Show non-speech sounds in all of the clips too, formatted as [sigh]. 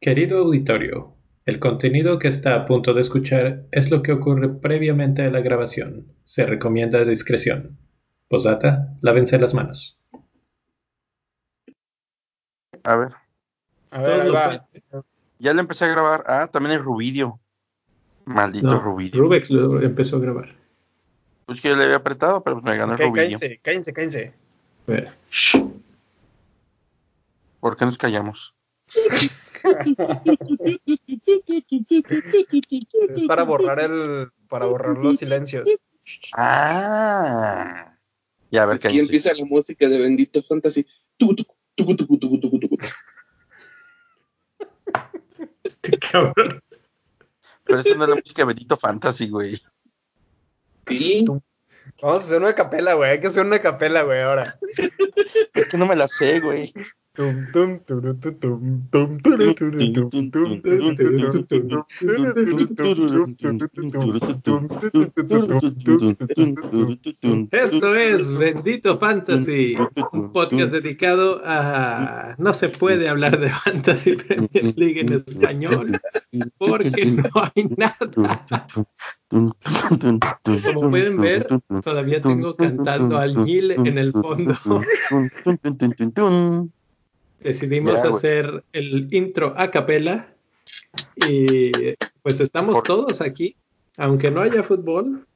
Querido auditorio, el contenido que está a punto de escuchar es lo que ocurre previamente a la grabación. Se recomienda discreción. Posdata, lávense las manos. A ver, A ver, ahí va. ya le empecé a grabar. Ah, también es Rubidio. Maldito No, Rubidio. Rubex lo empezó a grabar. Pues que yo le había apretado, pero pues me ganó Ok, el Rubidio. cállense, cállense, cállense. A ver. ¿Por qué nos callamos? [laughs] Es para borrar el, para borrar los silencios. Ah. Ya, a ver, Aquí cállense. empieza la música de Bendito Fantasy. Tucu, tucu, tucu, tucu, tucu, tucu, tucu. Este cabrón. Pero esa no es la música de Bendito Fantasy, güey. Sí, Vamos a hacer una capela, güey. Hay que hacer una capela, güey, ahora. Es que no me la sé, güey. Esto es Bendito Fantasy, un podcast dedicado a... No se puede hablar de Fantasy Premier League en español porque no hay nada. Como pueden ver, todavía tengo cantando al Gil en el fondo. Decidimos hacer el intro a capela y pues estamos Por- todos aquí, aunque no haya fútbol.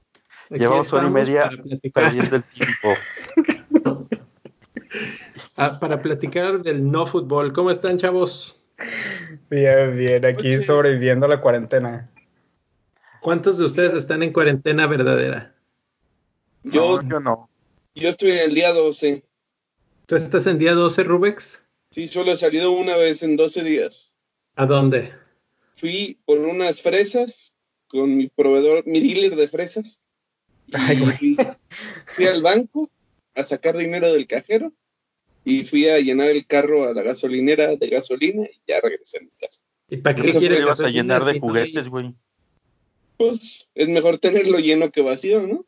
aquí Llevamos hora y media para platicar, perdiendo el tiempo. [laughs] ah, para platicar del no fútbol. ¿Cómo están, chavos? Bien, bien, aquí Oye. sobreviviendo a la cuarentena. ¿Cuántos de ustedes están en cuarentena verdadera? yo, No, yo no. yo estoy en el día 12. ¿Tú estás en día 12, Rubex? Sí, solo he salido una vez en 12 días. ¿A dónde? Fui por unas fresas con mi proveedor, mi dealer de fresas. Ay, fui, fui al banco a sacar dinero del cajero y fui a llenar el carro a la gasolinera de gasolina y ya regresé a mi casa. ¿Y para qué quieres ibas a llenar de juguetes, güey. Pues es mejor tenerlo lleno que vacío, ¿no?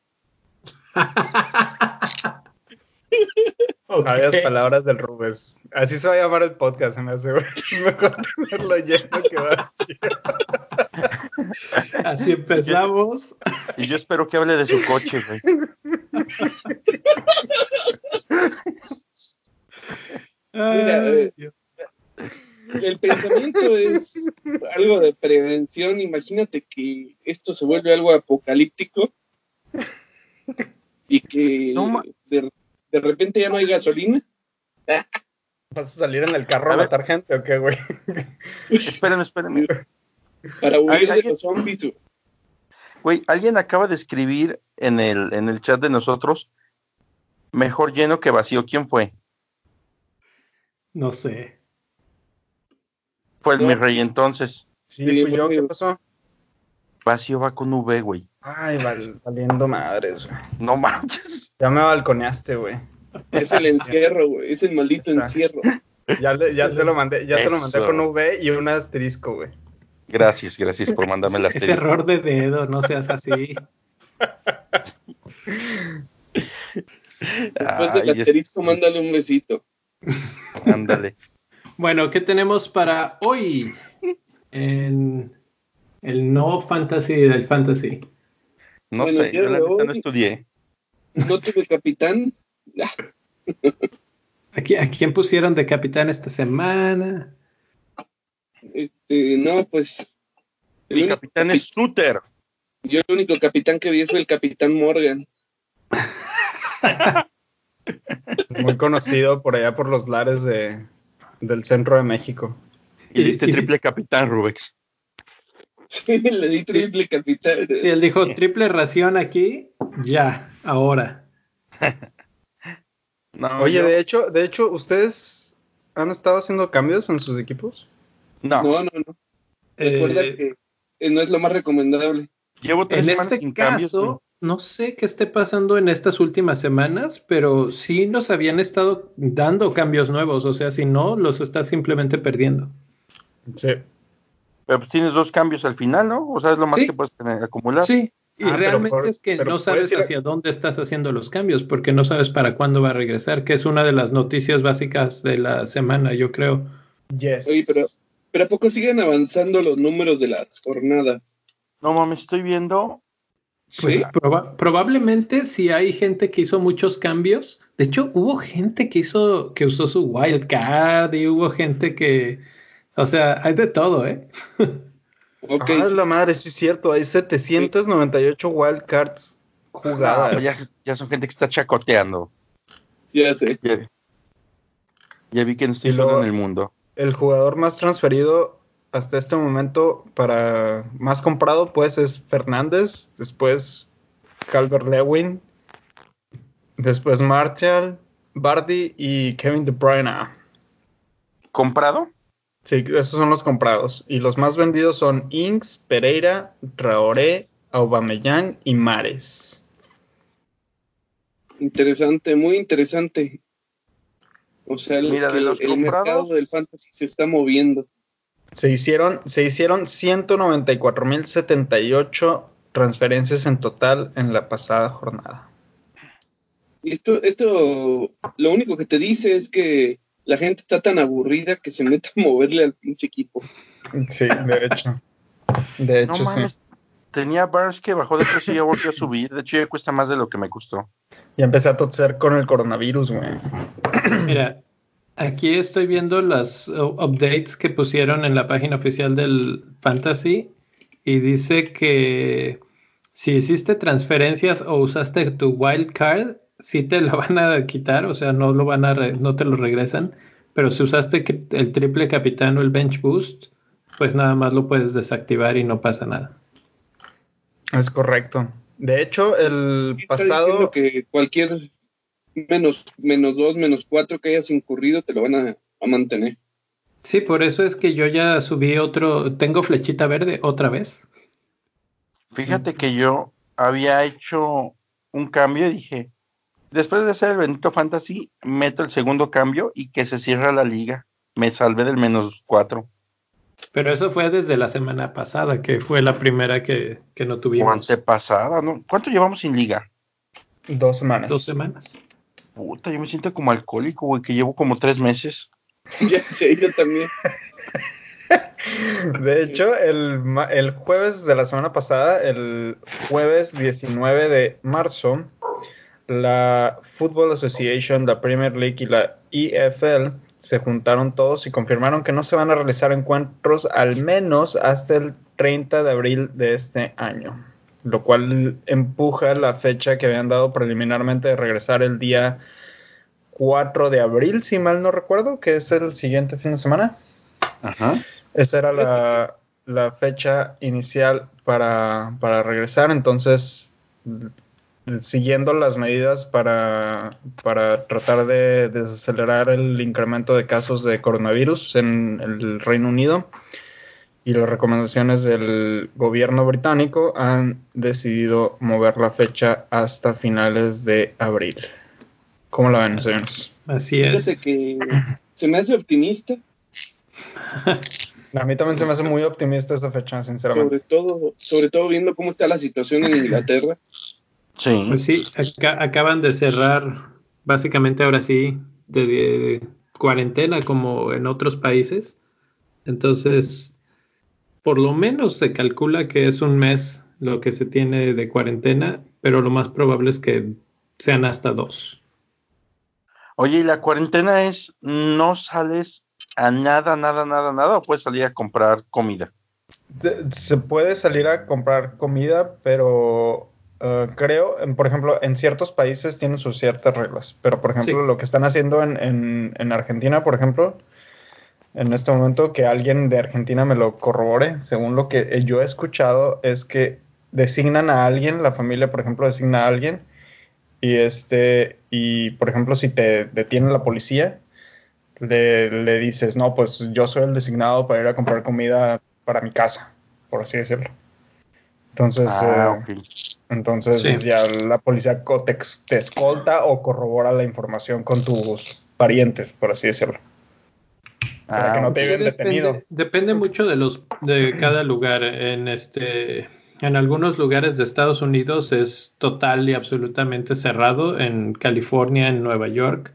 [laughs] Ok. Sabias palabras del Rubens. Así se va a llamar el podcast, se me hace, [laughs] mejor tenerlo lleno que vacío. Así empezamos. Y yo espero que hable de su coche, güey. Mira, eh, Dios. El pensamiento es algo de prevención. Imagínate que esto se vuelve algo apocalíptico y que No de, de repente ya no hay gasolina. ¿Vas a salir en el carro A matar gente o qué, güey? Espérenme, espérenme. Para huir de los zombies. güey. Alguien acaba de escribir en el, en el chat de nosotros, mejor lleno que vacío. ¿Quién fue? No sé. Fue el No. mi rey entonces. Sí, Sí, fui yo, fue- ¿qué pasó? Vacío va con V, güey. Ay, val- valiendo madres, güey. No manches. Ya me balconeaste, güey. Es el encierro, güey. Es el maldito Está. encierro. Ya, le- ya te lo mandé, ya te lo mandé con V y un asterisco, güey. Gracias, gracias por mandarme las Es error de dedo, no seas así. Después del asterisco, mándale un besito. Ándale. Bueno, ¿qué tenemos para hoy? En el no fantasy del fantasy. No Bueno, sé, yo la neta no estudié. No tuve capitán. ¿A quién, a quién pusieron de capitán esta semana? Este, no, pues. el capitán es Suter. Yo el único capitán que vi fue el capitán Morgan. [laughs] Muy conocido por allá por los lares de, del centro de México. Y diste y- triple capitán, Rubex. [laughs] Sí, le di triple capitán. Si él dijo triple ración aquí, ya, ahora. [laughs] No, Oye, yo- de hecho, de hecho, ¿ustedes han estado haciendo cambios en sus equipos? no, No, no, no. Recuerda Eh, que eh, no es lo más recomendable. llevo tres en semanas este sin cambios, caso, no sé qué esté pasando en estas últimas semanas, pero sí nos habían estado dando cambios nuevos. O sea, si no, los estás simplemente perdiendo. Sí. Pero pues tienes dos cambios al final, ¿no? O sea, es lo más Sí. que puedes tener, acumular. Sí, y Ah, realmente por- es que no sabes ir hacia dónde estás haciendo los cambios, porque no sabes para cuándo va a regresar, que es una de las noticias básicas de la semana, yo creo. Yes. Oye, pero Pero ¿a poco siguen avanzando los números de las jornadas? No mames, estoy viendo. Pues ¿Sí? proba- probablemente si hay gente que hizo muchos cambios. De hecho, hubo gente que hizo, que usó su wildcard y hubo gente que, o sea, hay de todo, ¿eh? [laughs] Ok, ah, sí. la madre, sí es cierto. Hay 798 wildcards jugadas. No, ya, ya son gente que está chacoteando. ya sé. Ya, ya vi que no estoy solo en el mundo. El jugador más transferido hasta este momento para más comprado pues es Fernández, después Calvert Lewin, después Martial, Bardi y Kevin De Bruyne. ¿Comprado? Sí, esos son los comprados. Y los más vendidos son Inks, Pereira, Traoré, Aubameyang y Mares. Interesante, muy interesante. O sea, el, Mira, de que los el comprados- mercado del fantasy se está moviendo. Se hicieron, se hicieron 194.078 transferencias en total en la pasada jornada. Y esto, esto, lo único que te dice es que la gente está tan aburrida que se mete a moverle al pinche equipo. Sí, de hecho. De No hecho, sí. mames. Tenía Barnes que bajó de precio y ya volvió a subir. De hecho, ya cuesta más de lo que me costó. Ya empecé a toser con el coronavirus, güey. [clears throat] Mira, aquí estoy viendo las uh, updates que pusieron en la página oficial del Fantasy y dice que si hiciste transferencias o usaste tu wild card, sí te lo van a quitar, o sea, no lo van a re- no te lo regresan, pero si usaste el triple capitán o el bench boost, pues nada más lo puedes desactivar y no pasa nada. Es correcto. De hecho, el pasado. que cualquier menos, menos dos, menos cuatro que hayas incurrido te lo van a, a mantener. Sí, por eso es que yo ya subí otro, tengo flechita verde otra vez. Fíjate que yo había hecho un cambio y dije, después de hacer el bendito fantasy, meto el segundo cambio y que se cierra la liga. Me salvé del menos cuatro. Pero eso fue desde la semana pasada, que fue la primera que, que no O tuvimos. antepasada, ¿no? ¿Cuánto llevamos sin liga? Dos semanas. Dos semanas. Puta, yo me siento como alcohólico, güey, que llevo como tres meses. [laughs] ya sé, yo también. De hecho, el, ma- el jueves de la semana pasada, el jueves 19 de marzo, la Football Association, la Premier League y la EFL se juntaron todos y confirmaron que no se van a realizar encuentros al menos hasta el 30 de abril de este año, lo cual empuja la fecha que habían dado preliminarmente de regresar el día 4 de abril, si mal no recuerdo, que es el siguiente fin de semana. Ajá. Esa era la, la fecha inicial para, para regresar, entonces siguiendo las medidas para, para tratar de desacelerar el incremento de casos de coronavirus en el Reino Unido y las recomendaciones del gobierno británico han decidido mover la fecha hasta finales de abril. ¿Cómo la ven, señores? Así es. Fíjate que se me hace optimista, A mí también se me hace muy optimista esa fecha, sinceramente. sobre todo, sobre todo viendo cómo está la situación en Inglaterra. Sí. Pues sí, acá- acaban de cerrar, básicamente ahora sí, de, de cuarentena como en otros países. Entonces, por lo menos se calcula que es un mes lo que se tiene de cuarentena, pero lo más probable es que sean hasta dos. Oye, ¿y la cuarentena es no sales a nada, nada, nada, nada o puedes salir a comprar comida? De- Se puede salir a comprar comida, pero eh, creo, en- por ejemplo, en ciertos países tienen sus ciertas reglas. Pero, por ejemplo, Sí. lo que están haciendo en, en- en Argentina, por ejemplo, en este momento, que alguien de Argentina me lo corrobore, según lo que yo he escuchado, es que designan a alguien, la familia, por ejemplo, designa a alguien, y este, y por ejemplo, si te detiene la policía, le, le dices, no, pues yo soy el designado para ir a comprar comida para mi casa, por así decirlo. Entonces, Ah, eh, ok. Entonces Sí. ya la policía te, escolta o corrobora la información con tus parientes, por así decirlo. para que no te Sí, lleven detenido. depende, depende mucho de los de cada lugar. En este, en algunos lugares de Estados Unidos es total y absolutamente cerrado. En California, en Nueva York,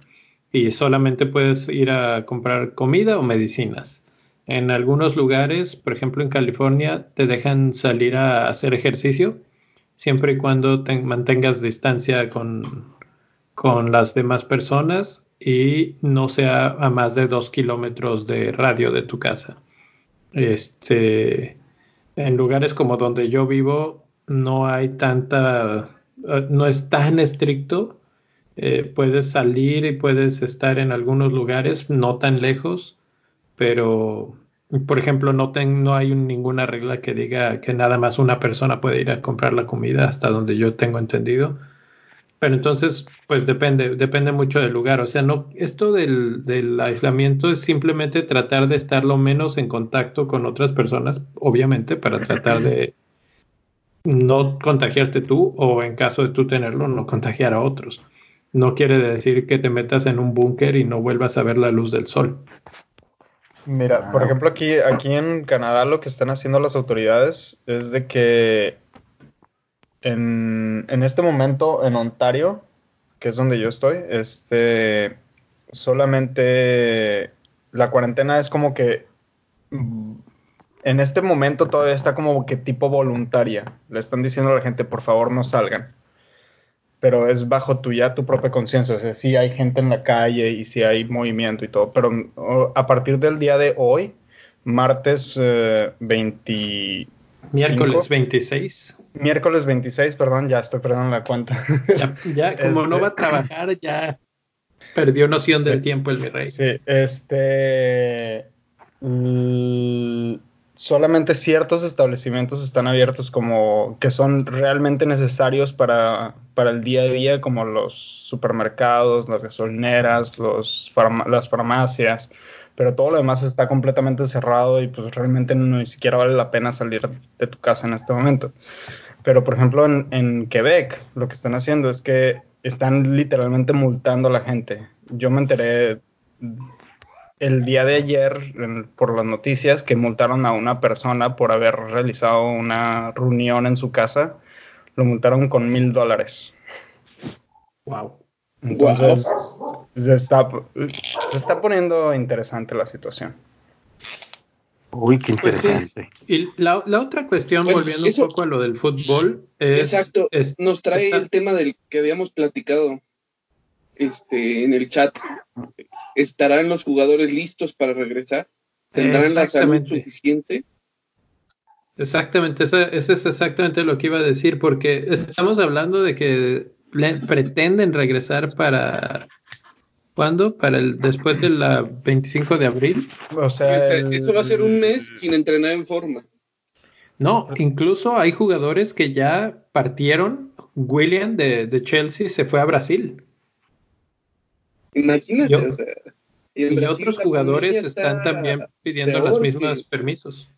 y solamente puedes ir a comprar comida o medicinas. En algunos lugares, por ejemplo en California, te dejan salir a hacer ejercicio siempre y cuando te mantengas distancia con, con las demás personas y no sea a más de dos kilómetros de radio de tu casa. Este, en lugares como donde yo vivo no hay tanta, eh, no es tan estricto. Eh, puedes salir y puedes estar en algunos lugares no tan lejos, pero por ejemplo no, no hay ninguna regla que diga que nada más una persona puede ir a comprar la comida hasta donde yo tengo entendido. Pero entonces, pues depende, depende mucho del lugar. O sea, no, esto del, del, aislamiento es simplemente tratar de estar lo menos en contacto con otras personas, obviamente, para tratar de no contagiarte tú o en caso de tú tenerlo, no contagiar a otros. No quiere decir que te metas en un búnker y no vuelvas a ver la luz del sol. Mira, por ejemplo, aquí, aquí en Canadá lo que están haciendo las autoridades es de que en, en, este momento en Ontario, que es donde yo estoy, este, solamente la cuarentena es como que mm, en este momento todavía está como que tipo voluntaria. Le están diciendo a la gente, por favor, no salgan. Pero es bajo tu ya tu propia conciencia. O sea, sí hay gente en la calle y sí hay movimiento y todo. Pero a partir del día de hoy, martes eh, 20, Miércoles 26. Miércoles 26, perdón, ya estoy perdiendo la cuenta. Ya, ya [laughs] como este... no va a trabajar, ya perdió noción sí, del tiempo el mi rey. Sí, este. Mm, solamente ciertos establecimientos están abiertos como que son realmente necesarios para, para el día a día, como los supermercados, las gasolineras, los las farmacias pero todo lo demás está completamente cerrado y pues realmente no, ni siquiera vale la pena salir de tu casa en este momento. Pero por ejemplo en, en Quebec lo que están haciendo es que están literalmente multando a la gente. Yo me enteré el día de ayer en, por las noticias que multaron a una persona por haber realizado una reunión en su casa. Lo multaron con mil dólares. Wow. Entonces, wow. se, está, se está poniendo interesante la situación. Uy, qué interesante. Pues sí. Y la, la, otra cuestión, pues volviendo eso, un poco a lo del fútbol, es, Exacto, es, nos trae está, el tema del que habíamos platicado este, en el chat. ¿Estarán los jugadores listos para regresar? ¿Tendrán la salud suficiente? Exactamente, eso, eso, es exactamente lo que iba a decir, porque estamos hablando de que pretenden regresar para ¿cuándo? Para el después del 25 de abril. O sea, el... eso va a ser un mes sin entrenar en forma. No, incluso hay jugadores que ya partieron. William de, de Chelsea se fue a Brasil. Imagínate, y, o sea, y, y otros jugadores están también pidiendo los mismos que... permisos.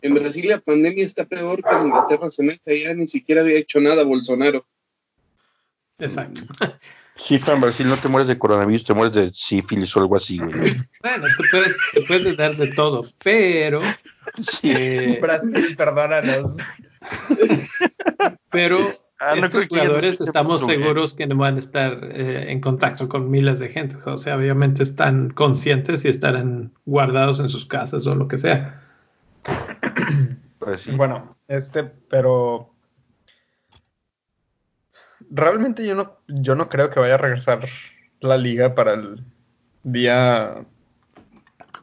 En Brasil la pandemia está peor que en Inglaterra se mete, ya ni siquiera había hecho nada Bolsonaro. Exacto. [laughs] Sí, pero en Brasil no te mueres de coronavirus, te mueres de sífilis o algo así, güey. [laughs] Bueno, te puedes, te puedes dar de todo, pero. Sí. Eh, Brasil, perdónanos. Pero ah, no estos jugadores estamos seguros que no van a estar eh, en contacto con miles de gente. O sea, obviamente están conscientes y estarán guardados en sus casas o lo que sea. Pues sí. Bueno, este, pero realmente yo no, yo no creo que vaya a regresar la liga para el día.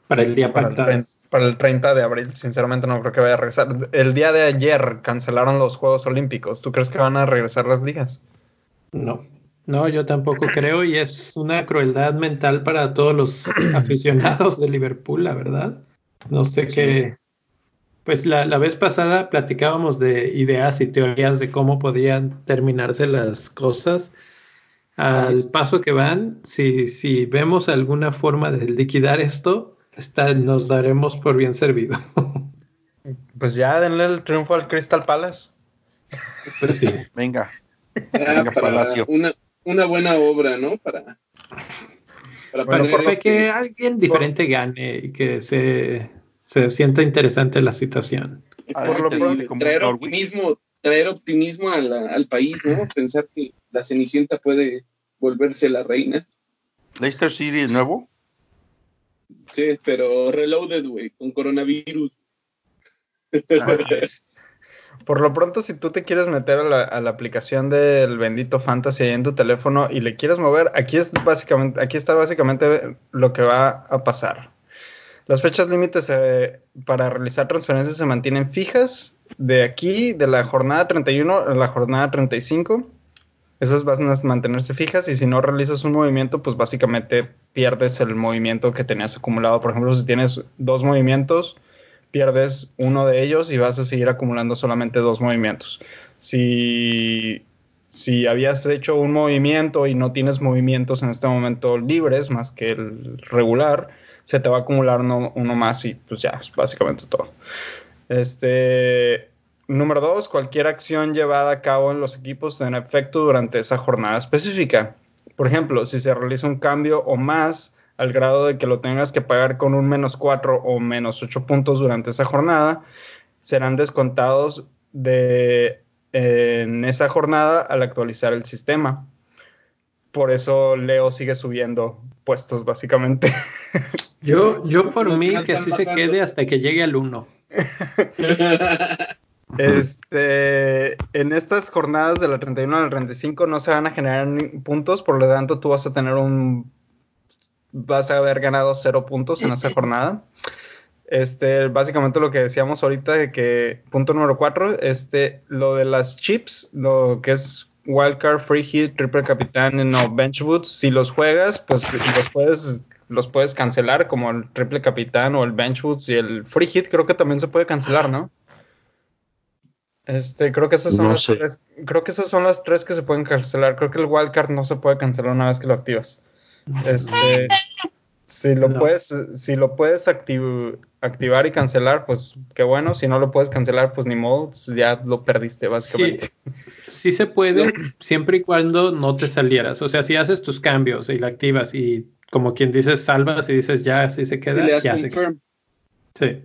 Para el día para pactado. El, para el 30 de abril, sinceramente no creo que vaya a regresar. El día de ayer cancelaron los Juegos Olímpicos. ¿Tú crees que van a regresar las ligas? No. No, yo tampoco creo y es una crueldad mental para todos los [clears throat] aficionados de Liverpool, la verdad. No sé sí. qué, pues la, la, vez pasada platicábamos de ideas y teorías de cómo podían terminarse las cosas. Al paso que van, si, si vemos alguna forma de liquidar esto, está, nos daremos por bien servido. [laughs] Pues ya denle el triunfo al Crystal Palace. Pues sí. Venga. Venga Palacio. Una, una buena obra, ¿no? Para, para, bueno, para que alguien diferente por... gane y que se se sienta interesante la situación. Por lo pronto, traer optimismo, traer optimismo a la, al país, ¿no? Pensar que la Cenicienta puede volverse la reina. ¿Leicester City es nuevo? Sí, pero reloaded, güey, con coronavirus. Por lo pronto, si tú te quieres meter a la, aplicación del bendito Fantasy en tu teléfono y le quieres mover, aquí es básicamente, aquí está básicamente lo que va a pasar. Las fechas límites eh, para realizar transferencias se mantienen fijas de aquí, de la jornada 31 a la jornada 35. Esas van a mantenerse fijas y si no realizas un movimiento, pues básicamente pierdes el movimiento que tenías acumulado. Por ejemplo, si tienes dos movimientos, pierdes uno de ellos y vas a seguir acumulando solamente dos movimientos. Si, si habías hecho un movimiento y no tienes movimientos en este momento libres más que el regular, se te va a acumular uno, más y pues ya, es básicamente todo. Este, número dos, cualquier acción llevada a cabo en los equipos tendrá efecto durante esa jornada específica. Por ejemplo, si se realiza un cambio o más al grado de que lo tengas que pagar con un menos 4 o menos 8 puntos durante esa jornada, serán descontados de, en esa jornada al actualizar el sistema. Por eso Leo sigue subiendo puestos, básicamente. [laughs] Yo, yo por mí que así se quede hasta que llegue al 1. [laughs] Este, en estas jornadas de la 31 a la 35 no se van a generar puntos, por lo tanto tú vas a tener un vas a haber ganado cero puntos en esa [laughs] jornada. Este, básicamente lo que decíamos ahorita de que, punto número cuatro, este, lo de las chips, lo que es wildcard, free hit, triple capitán, no, bench boots, si los juegas, pues los puedes, los puedes cancelar como el triple capitán o el bench boots y el free hit creo que también se puede cancelar, ¿no? Este, creo que esas son las tres, creo que esas son las tres que se pueden cancelar. Creo que el wildcard no se puede cancelar una vez que lo activas. Este, si lo puedes, si lo puedes activar y cancelar, pues qué bueno. Si no lo puedes cancelar, pues ni modo, ya lo perdiste básicamente. Sí, se puede, siempre y cuando no te salieras. O sea, si haces tus cambios y la activas y como quien dices salvas y dices ya así se queda, ya se queda. Sí.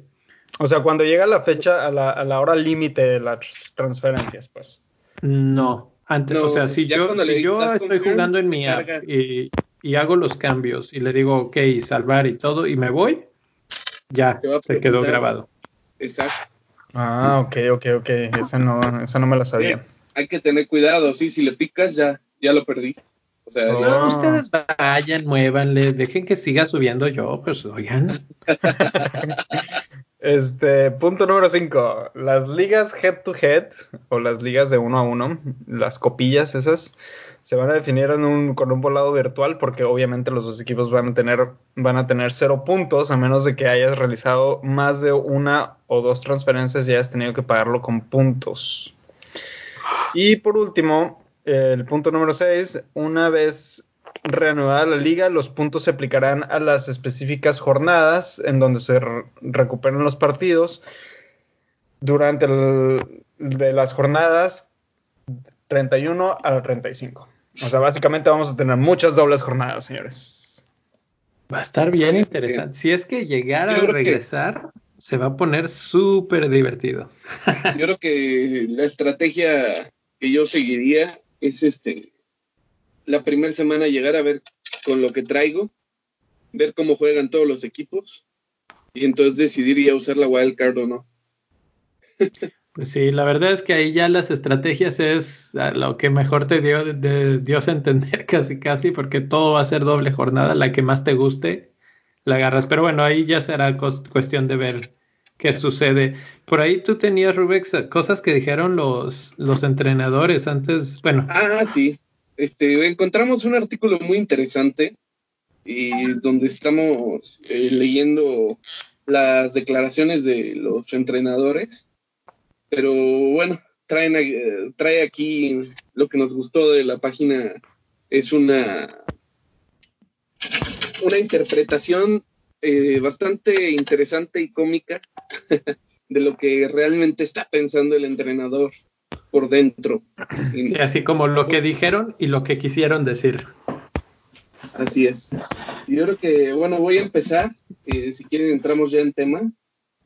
O sea, cuando llega la fecha, a la, a la hora límite de las transferencias, pues. No, antes, o sea, si yo, si yo estoy jugando en mi app y, y hago los cambios y le digo, ok, salvar y todo, y me voy, ya se quedó grabado. Exacto. Ah, ok, ok, ok. Esa no, esa no me la sabía. hay que tener cuidado, sí, si le picas ya, ya lo perdiste. O sea, no, ustedes vayan, muévanle, dejen que siga subiendo yo, pues oigan. [laughs] este, punto número 5. Las ligas head to head, o las ligas de uno a uno, las copillas esas, se van a definir con un volado virtual porque obviamente los dos equipos van a tener van a tener cero puntos a menos de que hayas realizado más de una o dos transferencias y hayas tenido que pagarlo con puntos. Y por último, el punto número 6, una vez reanudada la liga, los puntos se aplicarán a las específicas jornadas en donde se recuperan los partidos durante de las jornadas 31 a la 35. O sea, básicamente vamos a tener muchas dobles jornadas, señores. Va a estar bien interesante. Si es que llegara a regresar, se va a poner súper divertido. yo creo que la estrategia que yo seguiría es este la primera semana llegar a ver con lo que traigo, ver cómo juegan todos los equipos y entonces decidir ya usar la wildcard o no. Pues sí, la verdad es que ahí ya las estrategias es lo que mejor te dio de, Dios entender [laughs] casi casi, porque todo va a ser doble jornada, la que más te guste, la agarras. Pero bueno, ahí ya será cuestión de ver qué sucede. Por ahí tú tenías, Rubex, cosas que dijeron los, los entrenadores antes, bueno. Ah, sí. Este, encontramos un artículo muy interesante y donde estamos eh, leyendo las declaraciones de los entrenadores pero bueno, traen, eh, trae aquí lo que nos gustó de la página, es una, una interpretación eh, bastante interesante y cómica [laughs] de lo que realmente está pensando el entrenador por dentro. así como lo que dijeron y lo que quisieron decir. Así es. Yo creo que, bueno, voy a empezar. Eh, si quieren, entramos ya en tema.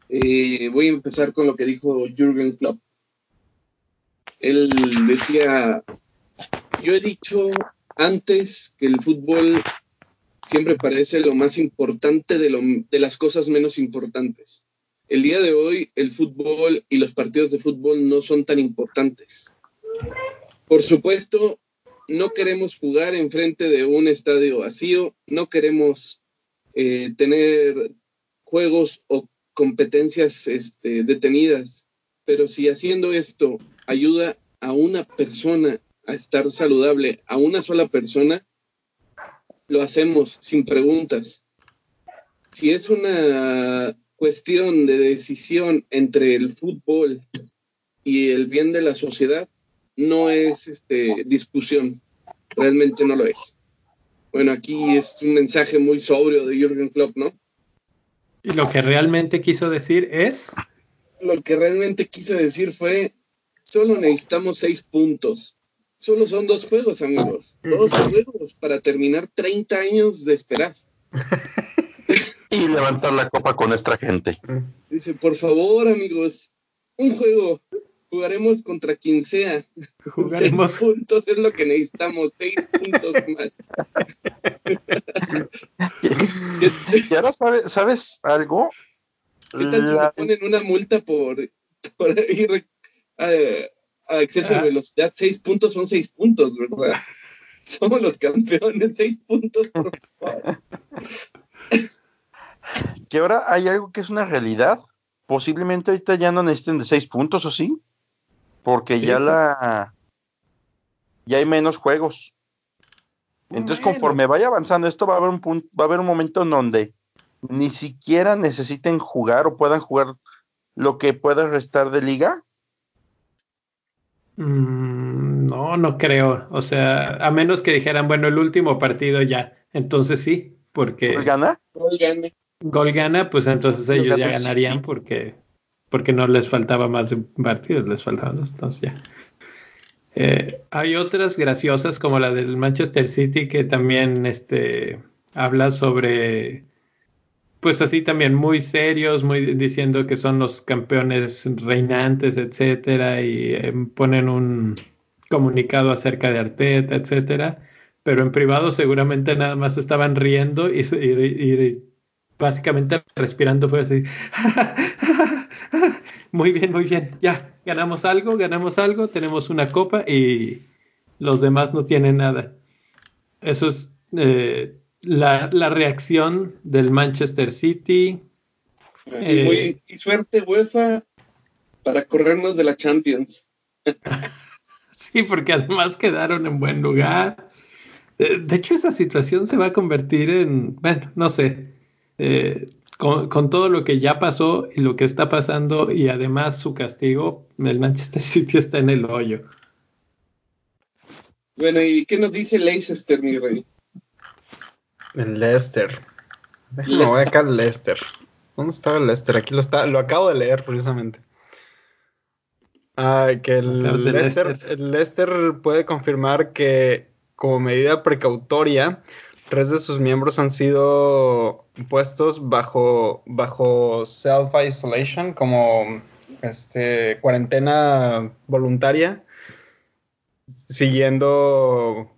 Eh, voy a empezar con lo que dijo Jürgen Klopp. Él decía, yo he dicho antes que el fútbol siempre parece lo más importante de, lo, de las cosas menos importantes. El día de hoy el fútbol y los partidos de fútbol no son tan importantes. Por supuesto, no queremos jugar enfrente de un estadio vacío, no queremos eh, tener juegos o competencias este, detenidas, pero si haciendo esto ayuda a una persona a estar saludable, a una sola persona, lo hacemos sin preguntas. Si es una cuestión de decisión entre el fútbol y el bien de la sociedad, no es este, discusión, realmente no lo es. Bueno, aquí es un mensaje muy sobrio de Jürgen Klopp, ¿no? Y lo que realmente quiso decir es... Lo que realmente quiso decir fue, solo necesitamos seis puntos. Solo son dos juegos, amigos. Dos juegos para terminar 30 años de esperar. [laughs] y levantar la copa con nuestra gente. Dice, por favor, amigos, un juego. Jugaremos contra quien sea. Jugaremos. Seis puntos es lo que necesitamos. Seis puntos más. [laughs] y ahora sabes, ¿sabes algo? ¿Qué tal si me ponen una multa por, por ir a, a exceso de velocidad? Seis puntos son seis puntos, ¿verdad? Somos los campeones, seis puntos, por favor. Que ahora hay algo que es una realidad. Posiblemente ahorita ya no necesiten de seis puntos, ¿o sí? porque ya la ya hay menos juegos. Entonces, conforme vaya avanzando esto, va a haber un punto, va a haber un momento en donde ni siquiera necesiten jugar o puedan jugar lo que pueda restar de liga. Mm, no, no creo. O sea, a menos que dijeran, bueno, el último partido ya. Entonces sí, porque. ¿Gol gana? Gana. Gol gana, pues entonces ellos ya ganarían porque porque no les faltaba más de partidos, les faltaban dos, entonces ya. Eh, hay otras graciosas como la del Manchester City que también este, habla sobre, pues así también muy serios, muy diciendo que son los campeones reinantes, etcétera, y eh, ponen un comunicado acerca de Arteta, etcétera, pero en privado seguramente nada más estaban riendo y, y básicamente respirando fue así. [laughs] muy bien, muy bien, ya, ganamos algo, ganamos algo, tenemos una copa y los demás no tienen nada. Eso es eh, la, reacción del Manchester City. Eh, y, suerte UEFA para corrernos de la Champions. [laughs] sí, porque además quedaron en buen lugar. Eh, de hecho, esa situación se va a convertir en, bueno, no sé, con, todo lo que ya pasó y lo que está pasando y además su castigo, el Manchester [laughs] City está en el hoyo. Bueno, ¿y qué nos dice Leicester, mi rey? El Leicester. Déjame voy acá el Leicester. ¿Dónde estaba el Leicester? Aquí lo está, lo acabo de leer precisamente. Ah, que el Leicester, el Leicester puede confirmar que como medida precautoria tres de sus miembros han sido puestos bajo, bajo self-isolation, como este, cuarentena voluntaria, siguiendo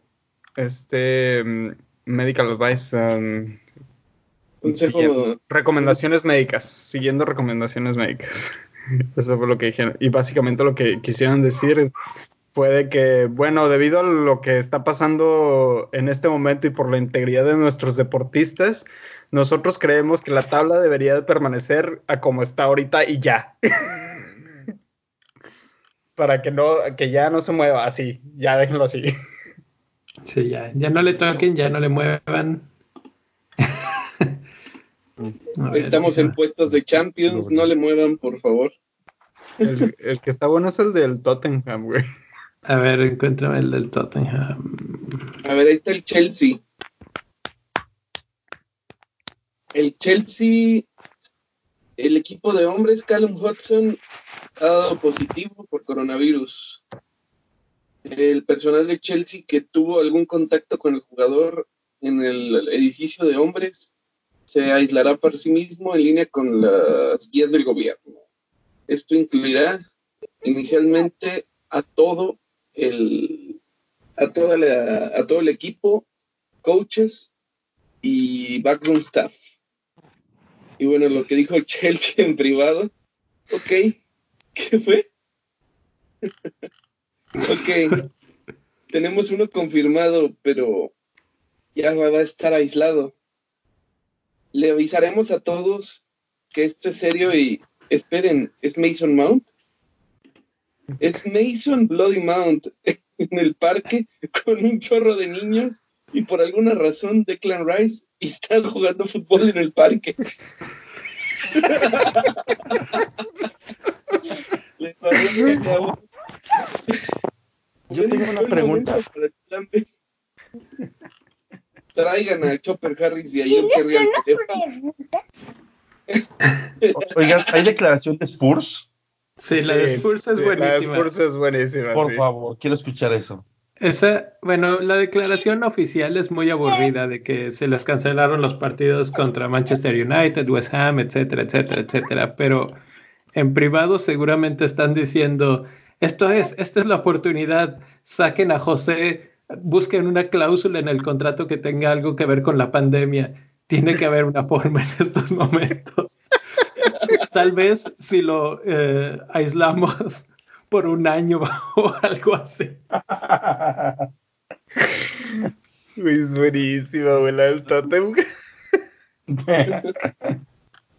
este medical advice, um, recomendaciones médicas, siguiendo recomendaciones médicas. [laughs] Eso fue lo que dijeron. Y básicamente lo que quisieron decir puede que, bueno, debido a lo que está pasando en este momento y por la integridad de nuestros deportistas, nosotros creemos que la tabla debería de permanecer a como está ahorita y ya. [laughs] Para que no, que ya no se mueva así, ya déjenlo así. Sí, ya, ya no le toquen, ya no le muevan. [laughs] Estamos en puestos de Champions, no le muevan, por favor. El, el, que está bueno es el del Tottenham, güey. A ver, encuéntrame el del Tottenham. A ver, ahí está el Chelsea. El Chelsea, el equipo de hombres, Callum Hudson, ha dado positivo por coronavirus. El personal de Chelsea que tuvo algún contacto con el jugador en el edificio de hombres se aislará por sí mismo en línea con las guías del gobierno. Esto incluirá inicialmente a todo el, a, toda a todo el equipo, coaches y backroom staff. Y bueno, lo que dijo Chelsea en privado, ok, ¿qué fue? [laughs] ok, tenemos uno confirmado, pero ya va a estar aislado. Le avisaremos a todos que esto es serio y esperen, ¿es Mason Mount? Es Mason Bloody Mount [laughs] en el parque con un chorro de niños y por alguna razón Declan Rice está jugando fútbol en el parque. [laughs] Yo tengo una pregunta. Traigan a Chopper Harris y ahí querría el Oigan, ¿hay declaración de Spurs? Sí, la de Spurs es sí, buenísima. La de Spurs es buenísima. Por sí. favor, quiero escuchar eso. Esa, bueno, la declaración oficial es muy aburrida de que se les cancelaron los partidos contra Manchester United, West Ham, etcétera, etcétera, etcétera. Pero en privado seguramente están diciendo, esto es, esta es la oportunidad, saquen a José, busquen una cláusula en el contrato que tenga algo que ver con la pandemia. Tiene que haber una forma en estos momentos. Tal vez si lo eh, aislamos [laughs] por un año [laughs] o algo así. Es buenísima, güey, la del.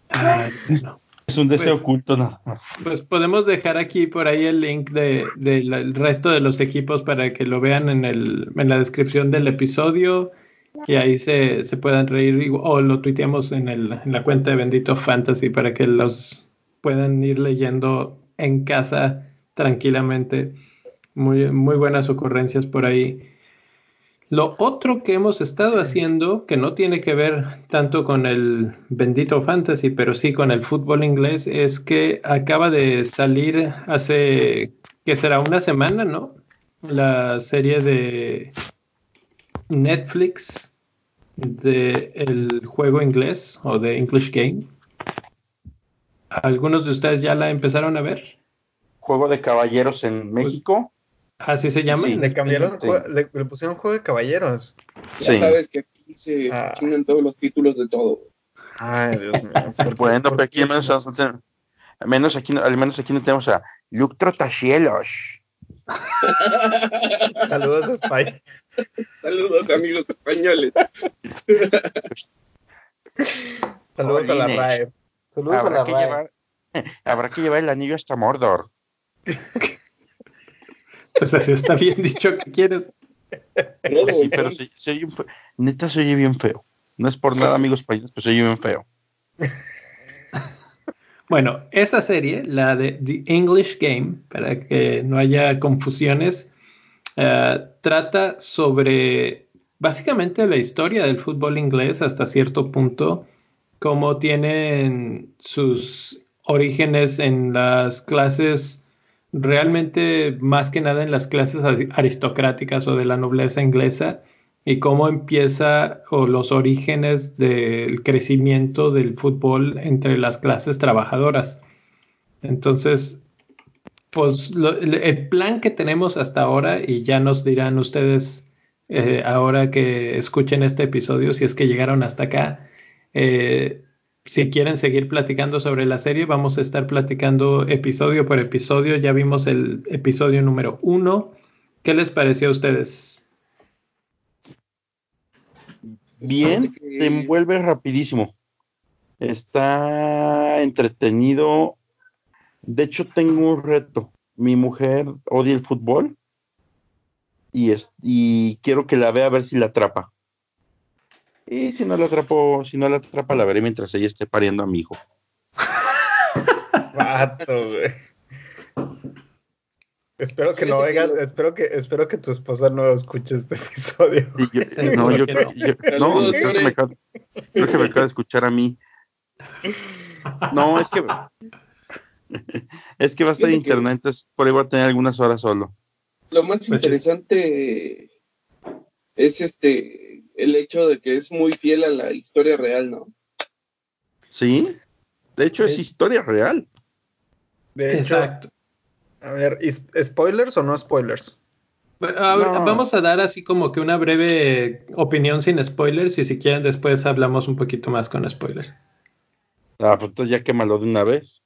Ay, no. Es un deseo Pues- oculto nada más. Pues podemos dejar aquí por ahí el link de, de el resto de los equipos para que lo vean en, el, en la descripción del episodio y ahí se, se puedan reír o lo tuiteamos en, el, en la cuenta de Bendito Fantasy para que los puedan ir leyendo en casa tranquilamente. Muy, muy buenas ocurrencias por ahí. Lo otro que hemos estado haciendo, que no tiene que ver tanto con el bendito fantasy, pero sí con el fútbol inglés, es que acaba de salir hace, que será una semana, ¿no? La serie de Netflix de el juego inglés o de English Game. ¿Algunos de ustedes ya la empezaron a ver? Juego de caballeros en México. Así se llama. Sí. Le cambiaron, Sí. le, le pusieron juego de caballeros. Ya Sí. sabes que aquí se Ah. chingan todos los títulos de todo. Ay, Dios mío. [laughs] ¿por qué- Bueno, pero aquí menos, al menos aquí, no- al menos aquí no tenemos a Luke Trotacielos. [laughs] Saludos a Spike. Saludos, amigos españoles. Saludos a la. RAE. Saludos a Habrá la que, RAE. llevar, habrá que llevar el anillo hasta Mordor. Pues así está bien dicho que quieres. Sí, pero se, se oye un neta se oye bien feo. No es por nada, amigos países, pero se oye bien feo. [laughs] Bueno, esa serie, la de The English Game, para que no haya confusiones, eh, trata sobre básicamente la historia del fútbol inglés hasta cierto punto, cómo tienen sus orígenes en las clases, realmente más que nada en las clases ari- aristocráticas o de la nobleza inglesa, y cómo empieza o los orígenes del crecimiento del fútbol entre las clases trabajadoras. Entonces, pues lo- el plan que tenemos hasta ahora, y ya nos dirán ustedes eh, ahora que escuchen este episodio, si es que llegaron hasta acá, eh, si quieren seguir platicando sobre la serie, vamos a estar platicando episodio por episodio. Ya vimos el episodio número uno. ¿Qué les pareció a ustedes? Bien, que- te envuelve rapidísimo. Está entretenido. De hecho, tengo un reto. Mi mujer odia el fútbol y, es, y quiero que la vea a ver si la atrapa. Y si no la atrapo, si no la atrapa, la veré mientras ella esté pariendo a mi hijo. [laughs] Vato, güey. Espero que no lo- espero que, espero que tu esposa no escuche este episodio. Yo- no, yo creo, no. yo- no, Saludos, creo que, me acaba, creo que me acaba de escuchar a mí. No, es que es que va a estar internet, entonces por ahí voy a tener algunas horas solo. Lo más Pues sí. interesante es este el hecho de que es muy fiel a la historia real, ¿no? ¿Sí? De hecho, es historia real. De hecho, Exacto. A ver, ¿is- ¿spoilers o no spoilers? Vamos a dar así como que una breve opinión sin spoilers y si quieren después hablamos un poquito más con spoilers. Ah, pues entonces ya quémalo de una vez.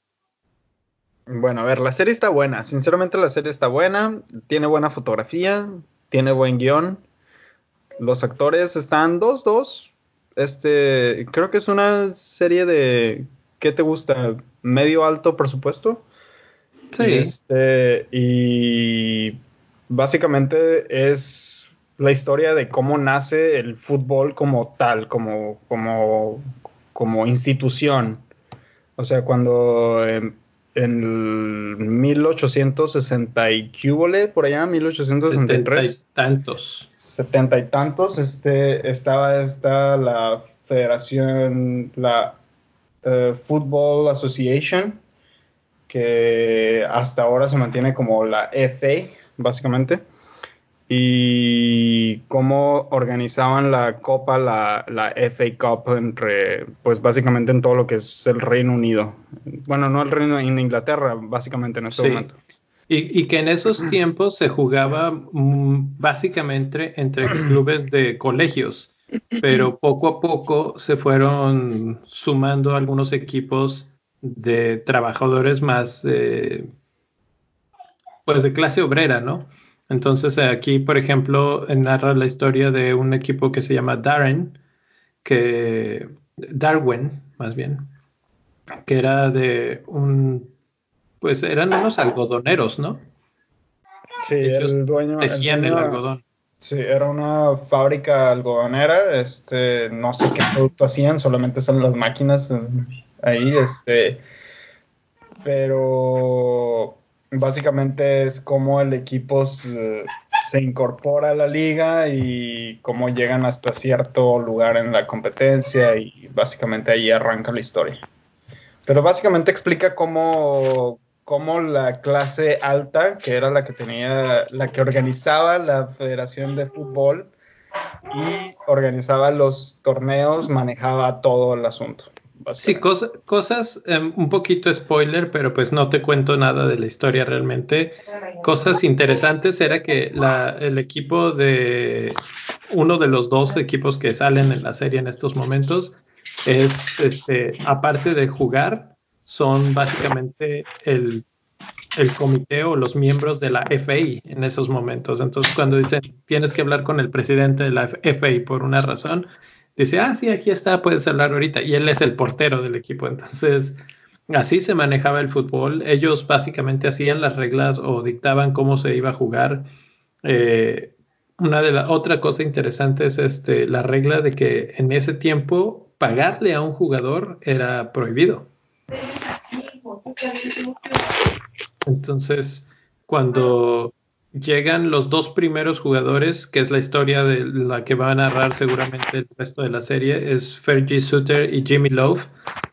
Bueno, a ver, la serie está buena. Sinceramente la serie está buena. Tiene buena fotografía. Tiene buen guion. Los actores están dos, dos. Este, creo que es una serie de, ¿qué te gusta? Medio alto presupuesto. Sí. Este, y básicamente es la historia de cómo nace el fútbol como tal, como, como, como institución. O sea, cuando en, en 1860 y cúbole, por allá, 1863. 70 y tantos. 70 y tantos, este, estaba esta, la federación, la uh, Football Association, que hasta ahora se mantiene como la FA, básicamente, y cómo organizaban la Copa, la, la, FA Cup, entre, pues básicamente en todo lo que es el Reino Unido. Bueno, no el Reino en Inglaterra, básicamente en este momento. Y, y, que en esos tiempos se jugaba mm, básicamente entre clubes de colegios, pero poco a poco se fueron sumando algunos equipos de trabajadores más, eh, pues de clase obrera, ¿no? Entonces aquí, por ejemplo, narra la historia de un equipo que se llama Darren, que Darwin, más bien, que era de un, pues eran unos algodoneros, ¿no? Sí, el dueño tejían el, algodón. Sí, era una fábrica algodonera, este, no sé qué producto hacían, solamente son las máquinas eh, ahí, este, pero básicamente es como el equipo se, incorpora a la liga y cómo llegan hasta cierto lugar en la competencia y básicamente ahí arranca la historia. Pero básicamente explica cómo, cómo la clase alta, que era la que tenía, la que organizaba la Federación de Fútbol y organizaba los torneos, manejaba todo el asunto. Sí, cosas, em, un poquito spoiler, pero pues no te cuento nada de la historia realmente. Cosas interesantes era que el equipo de uno de los dos equipos que salen en la serie en estos momentos es, este, aparte de jugar, son básicamente el, el comité o los miembros de la FAI en esos momentos. Entonces, cuando dicen tienes que hablar con el presidente de la FAI por una razón, dice, ah, sí, aquí está, puedes hablar ahorita. Y él es el portero del equipo. Entonces, así se manejaba el fútbol. Ellos básicamente hacían las reglas o dictaban cómo se iba a jugar. Eh, una de la otra cosa interesante es este, la regla de que en ese tiempo pagarle a un jugador era prohibido. Entonces, cuando llegan los dos primeros jugadores, que es la historia de la que va a narrar seguramente el resto de la serie, es Fergie Suter y Jimmy Love,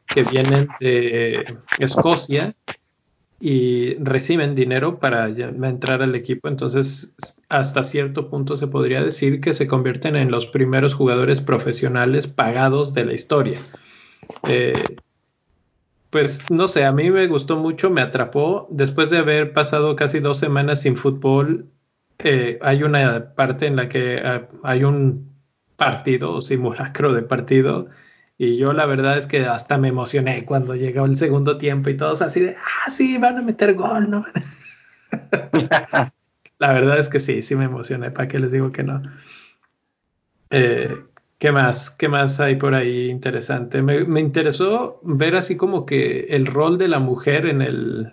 que vienen de Escocia y reciben dinero para entrar al equipo. Entonces, hasta cierto punto se podría decir que se convierten en los primeros jugadores profesionales pagados de la historia. Eh, pues no sé, a mí me gustó mucho, me atrapó. Después de haber pasado casi dos semanas sin fútbol, eh, hay una parte en la que ah, hay un partido simulacro de partido. Y yo la verdad es que hasta me emocioné cuando llegó el segundo tiempo y todos así de, ah, sí, van a meter gol, ¿no? [laughs] la verdad es que sí, sí me emocioné, ¿para qué les digo que no? Eh, ¿Qué más? ¿Qué más hay por ahí interesante? Me, interesó ver así como que el rol de la mujer en el.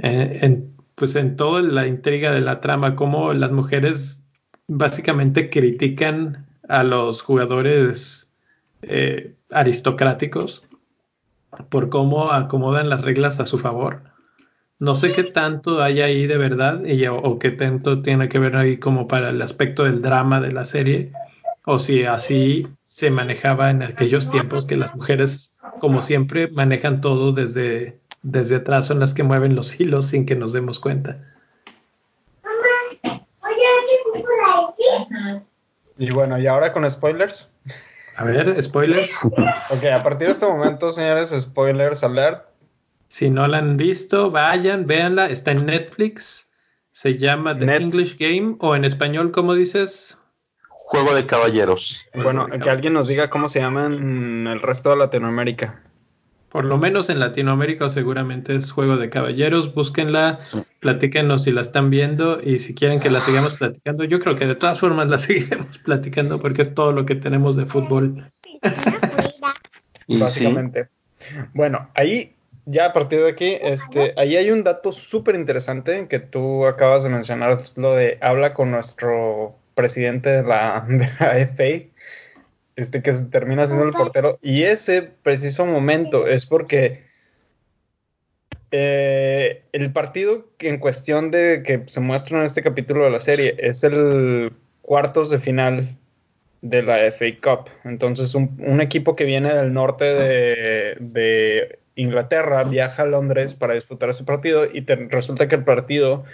En, pues en toda la intriga de la trama, cómo las mujeres básicamente critican a los jugadores eh, aristocráticos por cómo acomodan las reglas a su favor. No sé qué tanto hay ahí de verdad y, o qué tanto tiene que ver ahí como para el aspecto del drama de la serie o si así se manejaba en aquellos tiempos que las mujeres, como siempre, manejan todo desde, desde atrás, son las que mueven los hilos sin que nos demos cuenta. Y bueno, ¿y ahora con spoilers? A ver, spoilers. [laughs] ok, a partir de este momento, señores, spoilers alert. Si no la han visto, vayan, véanla, está en Netflix Se llama The Net- English Game o en español, ¿cómo dices? Juego de caballeros. Bueno, de que alguien nos diga cómo se llama en el resto de Latinoamérica. Por lo menos en Latinoamérica seguramente es Juego de Caballeros. Búsquenla, Sí. platíquenos si la están viendo y si quieren que la sigamos platicando. Yo creo que de todas formas la [laughs] seguiremos platicando porque es todo lo que tenemos de fútbol. Y sí, básicamente. Bueno, ahí ya a partir de aquí, este, ahí hay un dato súper interesante que tú acabas de mencionar, lo de habla con nuestro presidente de la, de la FA, este que se termina siendo el portero, y ese preciso momento es porque eh, el partido que en cuestión de que se muestra en este capítulo de la serie es el cuartos de final de la FA Cup. Entonces, un, un equipo que viene del norte de, de Inglaterra viaja a Londres para disputar ese partido y te- resulta que el partido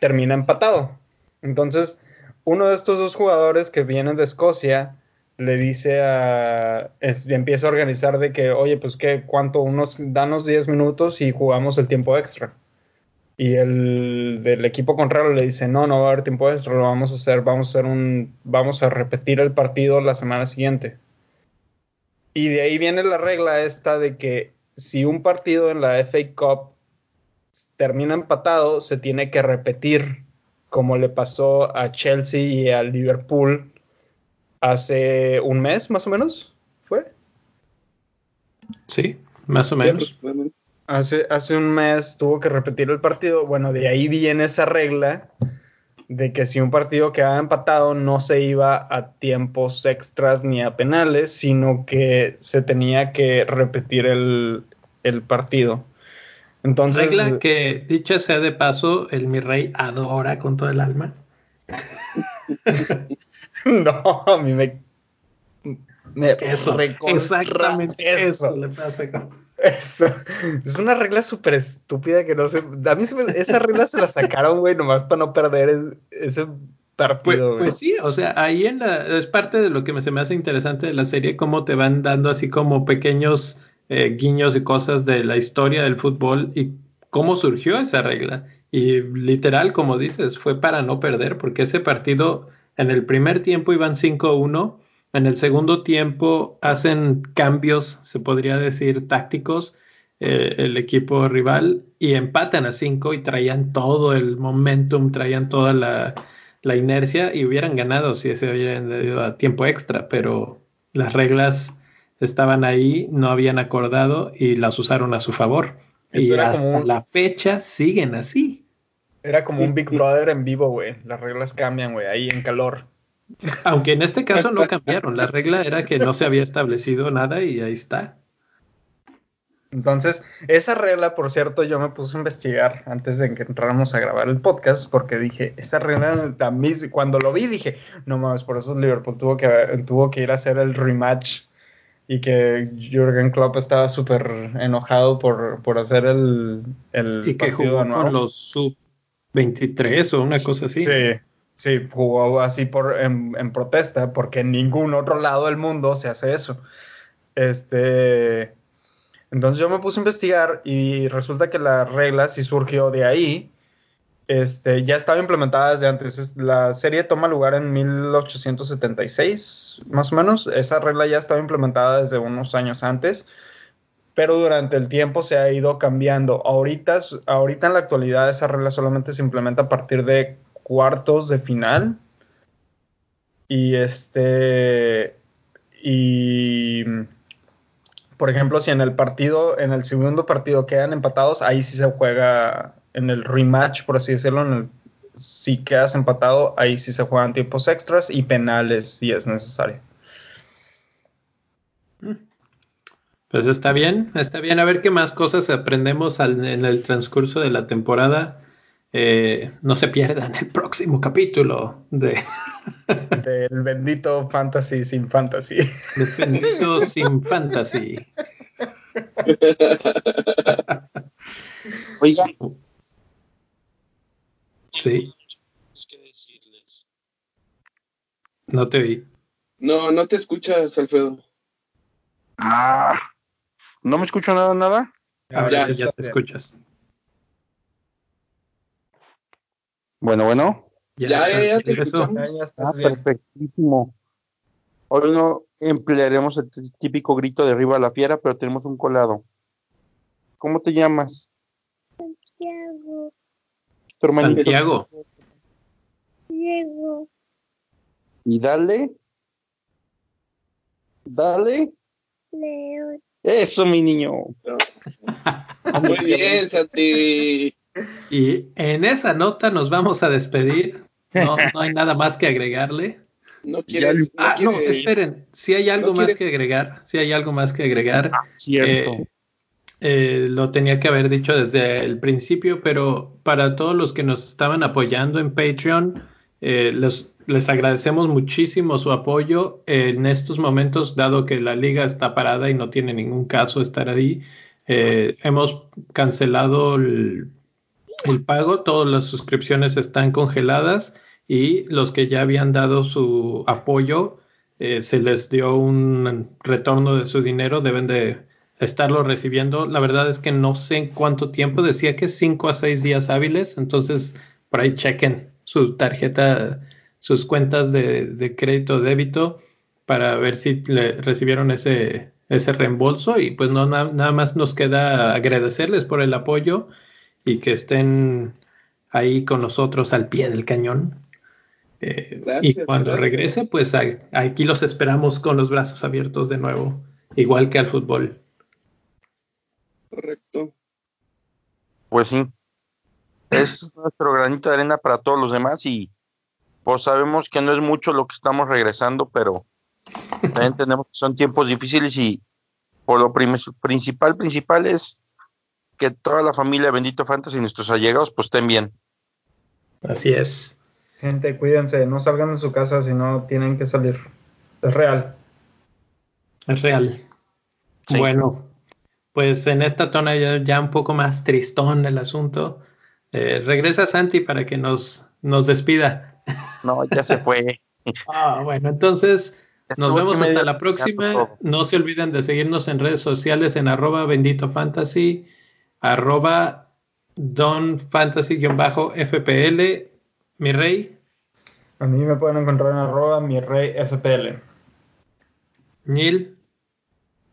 termina empatado. Entonces, uno de estos dos jugadores que vienen de Escocia le dice a. empieza a organizar de que, oye, pues que, ¿cuánto? Unos, danos 10 minutos y jugamos el tiempo extra. Y el del equipo contrario le dice, no, no va a haber tiempo extra, lo vamos a hacer, vamos a hacer un, vamos a repetir el partido la semana siguiente. Y de ahí viene la regla esta de que si un partido en la FA Cup termina empatado, se tiene que repetir, como le pasó a Chelsea y a Liverpool hace un mes, más o menos, ¿fue? Sí, más o menos. Hace, hace un mes tuvo que repetir el partido. Bueno, de ahí viene esa regla de que si un partido quedaba empatado no se iba a tiempos extras ni a penales, sino que se tenía que repetir el, el partido. Entonces, Regla que, dicha sea de paso, el mi rey adora con todo el alma. [laughs] no, a mí me... me Eso, exactamente eso. le pasa con... Eso. Es una regla súper estúpida que no sé. A mí se me- esa regla se la sacaron, güey, nomás para no perder el- ese Pues, partido, güey. pues sí, o sea, ahí en la, es parte de lo que me, se me hace interesante de la serie, cómo te van dando así como pequeños eh, guiños y cosas de la historia del fútbol y cómo surgió esa regla. Y literal, como dices, fue para no perder, porque ese partido en el primer tiempo iban 5-1, en el segundo tiempo hacen cambios, se podría decir, tácticos, eh, el equipo rival, y empatan a 5 y traían todo el momentum, traían toda la, inercia y hubieran ganado si se hubieran ido a tiempo extra, pero las reglas estaban ahí, no habían acordado y las usaron a su favor. Esto Y hasta un- la fecha siguen así. Era como un Big Brother en vivo, güey. Las reglas cambian, güey, ahí en calor. [laughs] Aunque en este caso no cambiaron, la regla era que no se había establecido nada y ahí está. Entonces, esa regla, por cierto, yo me puse a investigar antes de que entráramos a grabar el podcast, porque dije, esa regla, mí, cuando lo vi, dije, no mames, por eso Liverpool tuvo que, tuvo que ir a hacer el rematch y que Jürgen Klopp estaba súper enojado por, por hacer el, el Y que partido jugó con los sub 23 o una cosa así. Sí, sí, jugó así por, en, en protesta, porque en ningún otro lado del mundo se hace eso. Este, entonces yo me puse a investigar y resulta que la regla sí surgió de ahí. Este, ya estaba implementada desde antes. Es- La serie toma lugar en 1876, más o menos. Esa regla ya estaba implementada desde unos años antes, pero durante el tiempo se ha ido cambiando. Ahorita, ahorita en la actualidad esa regla solamente se implementa a partir de cuartos de final. Y este, y por ejemplo, si en el partido, en el segundo partido quedan empatados, ahí sí se juega en el rematch, por así decirlo, en el, si quedas empatado, ahí sí se juegan tiempos extras y penales si es necesario. Pues está bien, está bien. A ver qué más cosas aprendemos al- en el transcurso de la temporada. Eh, no se pierdan el próximo capítulo de [laughs] Del bendito fantasy sin fantasy. Defendido sin Fantasy. [laughs] Oiga, Sí, que decirles. no te vi. No, no te escuchas, Alfredo. Ah, ¿no me escucho nada, nada? Ahora Ya, sí ya te bien. escuchas. Bueno, bueno. Ya, ya, ya, ya te escuchamos. Ya, ya estás Ah, perfectísimo. Hoy no emplearemos el típico grito de arriba a la fiera, pero tenemos un colado. ¿Cómo te llamas? Santiago, Tu hermanito. Santiago. Diego, Y dale. Dale. León, Eso, mi niño. [laughs] Muy bien, Santi. Y en esa nota nos vamos a despedir. No, no hay nada más que agregarle. No quieres. No Ah, no, quieres- esperen. Si hay algo ¿No más quieres? que agregar. Si hay algo más que agregar. Cierto. Eh, eh, lo tenía que haber dicho desde el principio, pero para todos los que nos estaban apoyando en Patreon, eh, les, agradecemos muchísimo su apoyo en estos momentos, dado que la liga está parada y no tiene ningún caso estar ahí. eh, hemos cancelado el, el pago, todas las suscripciones están congeladas y los que ya habían dado su apoyo eh, se les dio un retorno de su dinero, deben de estarlo recibiendo. La verdad es que no sé en cuánto tiempo, decía que 5 a 6 días hábiles, entonces por ahí chequen su tarjeta, sus cuentas de, de crédito débito para ver si le recibieron ese, ese reembolso y pues no na- nada más nos queda agradecerles por el apoyo y que estén ahí con nosotros al pie del cañón. Eh, Gracias, y cuando gracias. regrese, pues a- aquí los esperamos con los brazos abiertos de nuevo, igual que al fútbol. Correcto. Pues sí. Es [laughs] nuestro granito de arena para todos los demás y pues sabemos que no es mucho lo que estamos regresando, pero también [laughs] entendemos que son tiempos difíciles y por lo prim- principal, principal es que toda la familia Bendito Fantasy y nuestros allegados pues estén bien. Así es. Gente, cuídense, no salgan de su casa si no tienen que salir. Es real. Es real. Sí. Bueno, pues en esta tona ya, ya un poco más tristón el asunto. Eh, regresa Santi para que nos, nos despida. No, ya se fue. [laughs] Ah, bueno, entonces nos vemos hasta la próxima. No se olviden de seguirnos en redes sociales en arroba bendito fantasy, arroba don fantasy-fpl, mi rey, A mí me pueden encontrar en arroba mi rey FPL. Nil,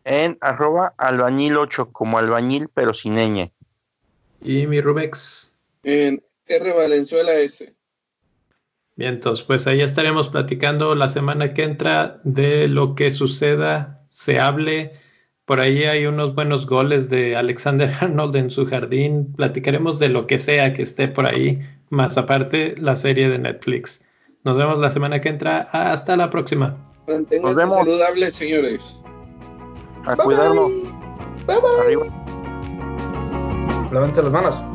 En arroba albañil 8 como albañil pero sin ñ. y mi Rubex. En R Valenzuela S. Bien, entonces, pues ahí estaremos platicando la semana que entra de lo que suceda, se hable. Por ahí hay unos buenos goles de Alexander [laughs] Arnold en su jardín. Platicaremos de lo que sea que esté por ahí, más aparte la serie de Netflix. Nos vemos la semana que entra. Hasta la próxima. Manténganse Nos vemos. saludables, señores. A cuidarnos. Bye bye. Arriba. Lávense las manos.